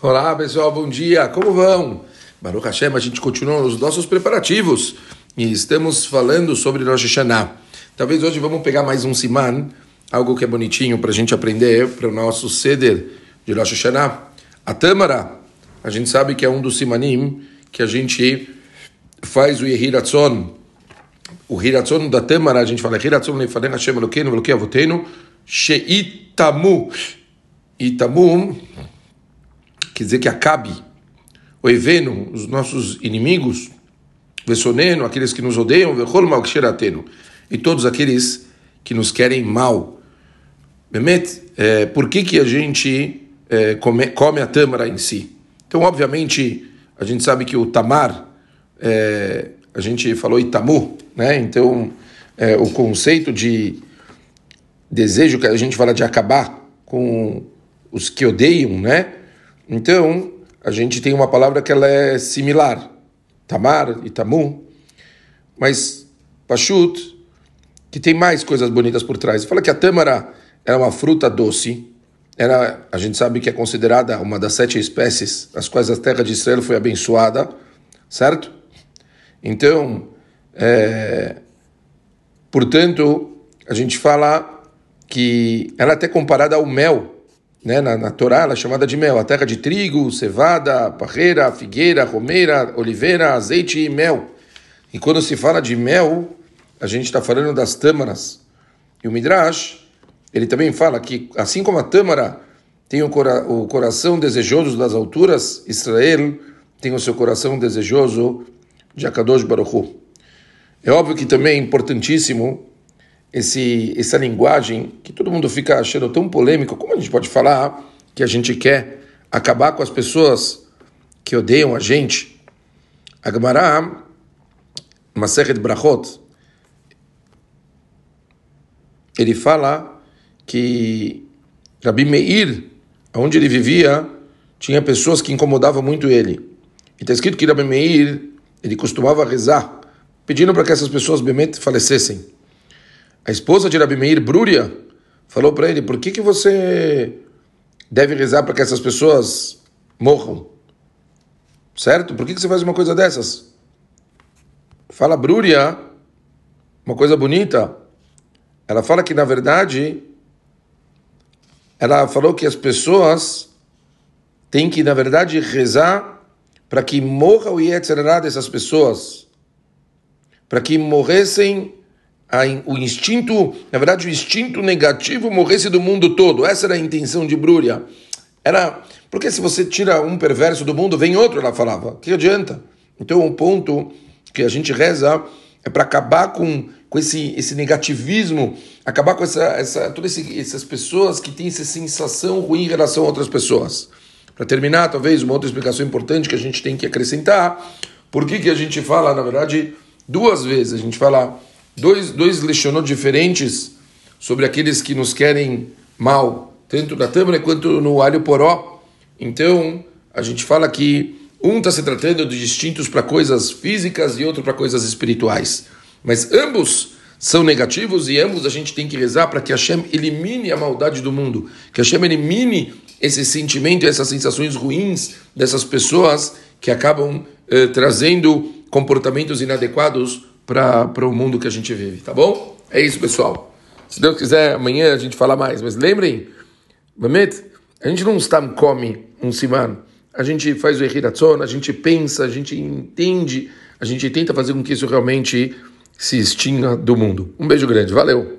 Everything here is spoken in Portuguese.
Olá pessoal, bom dia, como vão? Baruch Hashem, a gente continua os nossos preparativos e estamos falando sobre Rosh Hashanah. Talvez hoje vamos pegar mais um siman, algo que é bonitinho para a gente aprender para o nosso ceder de Rosh Hashanah. A Tâmara, a gente sabe que é um dos simanim que a gente faz o Yehiratzon. O Hiratzon da Tâmara, a gente fala Hiratzon Lefanen Hashem Elokeinu Velokei Avotenu Sheitamu. Itamu quer dizer que acabe o eveno, os nossos inimigos, Vesoneno, aqueles que nos odeiam, Vechol Malksheratenu, e todos aqueles que nos querem mal. Bemet, é, por que, que a gente é, come, come, a tâmara em si? Então, obviamente, a gente sabe que o tamar, é, a gente falou itamu, né? Então, é, o conceito de desejo que a gente fala de acabar com os que odeiam, né? Então, a gente tem uma palavra que ela é similar, tamar e tamu, mas pashut, que tem mais coisas bonitas por trás. Fala que a tâmara é uma fruta doce, era, a gente sabe que é considerada uma das sete espécies as quais a terra de Israel foi abençoada, certo? Então, é, portanto, a gente fala que ela é até comparada ao mel, né, na, na Torá, ela é chamada de mel, a terra de trigo, cevada, parreira, figueira, romeira, oliveira, azeite e mel. E quando se fala de mel, a gente está falando das tâmaras. E o Midrash, ele também fala que, assim como a tâmara tem o, cora o coração desejoso das alturas, Israel tem o seu coração desejoso de Akadosh Baruch Hu. É óbvio que também é importantíssimo esse, essa linguagem que todo mundo fica achando tão polêmico, como a gente pode falar que a gente quer acabar com as pessoas que odeiam a gente? A Masechet Brachot, ele fala que Rabi Meir, onde ele vivia, tinha pessoas que incomodavam muito ele. E está escrito que Rabi Meir, ele costumava rezar, pedindo para que essas pessoas bemet falecessem. A esposa de Rabi Meir, Brúria, falou para ele: por que, que você deve rezar para que essas pessoas morram? Certo? Por que, que você faz uma coisa dessas? Fala Brúria, uma coisa bonita. Ela fala que, na verdade, ela falou que as pessoas têm que, na verdade, rezar para que morra o Yetzirah dessas pessoas, para que morressem o instinto, na verdade, o instinto negativo morresse do mundo todo. Essa era a intenção de Brúria. Era porque se você tira um perverso do mundo, vem outro, ela falava. Que adianta? Então, um ponto que a gente reza é para acabar com, com esse, esse negativismo, acabar com essa, essa, todas essas pessoas que têm essa sensação ruim em relação a outras pessoas. Para terminar, talvez uma outra explicação importante que a gente tem que acrescentar, por que, que a gente fala, na verdade, duas vezes, a gente fala dois, dois lechonot diferentes sobre aqueles que nos querem mal, tanto na tâmara quanto no alho poró. Então, a gente fala que um está se tratando de distintos para coisas físicas e outro para coisas espirituais. Mas ambos são negativos e ambos a gente tem que rezar para que Hashem elimine a maldade do mundo, que Hashem elimine esse sentimento, essas sensações ruins dessas pessoas que acabam eh, trazendo comportamentos inadequados para o mundo que a gente vive, tá bom? É isso, pessoal. Se Deus quiser, amanhã a gente fala mais. Mas lembrem, Mamet, a gente não está come um siman. A gente faz o Ehiratzon, a gente pensa, a gente entende, a gente tenta fazer com que isso realmente se extinga do mundo. Um beijo grande, valeu!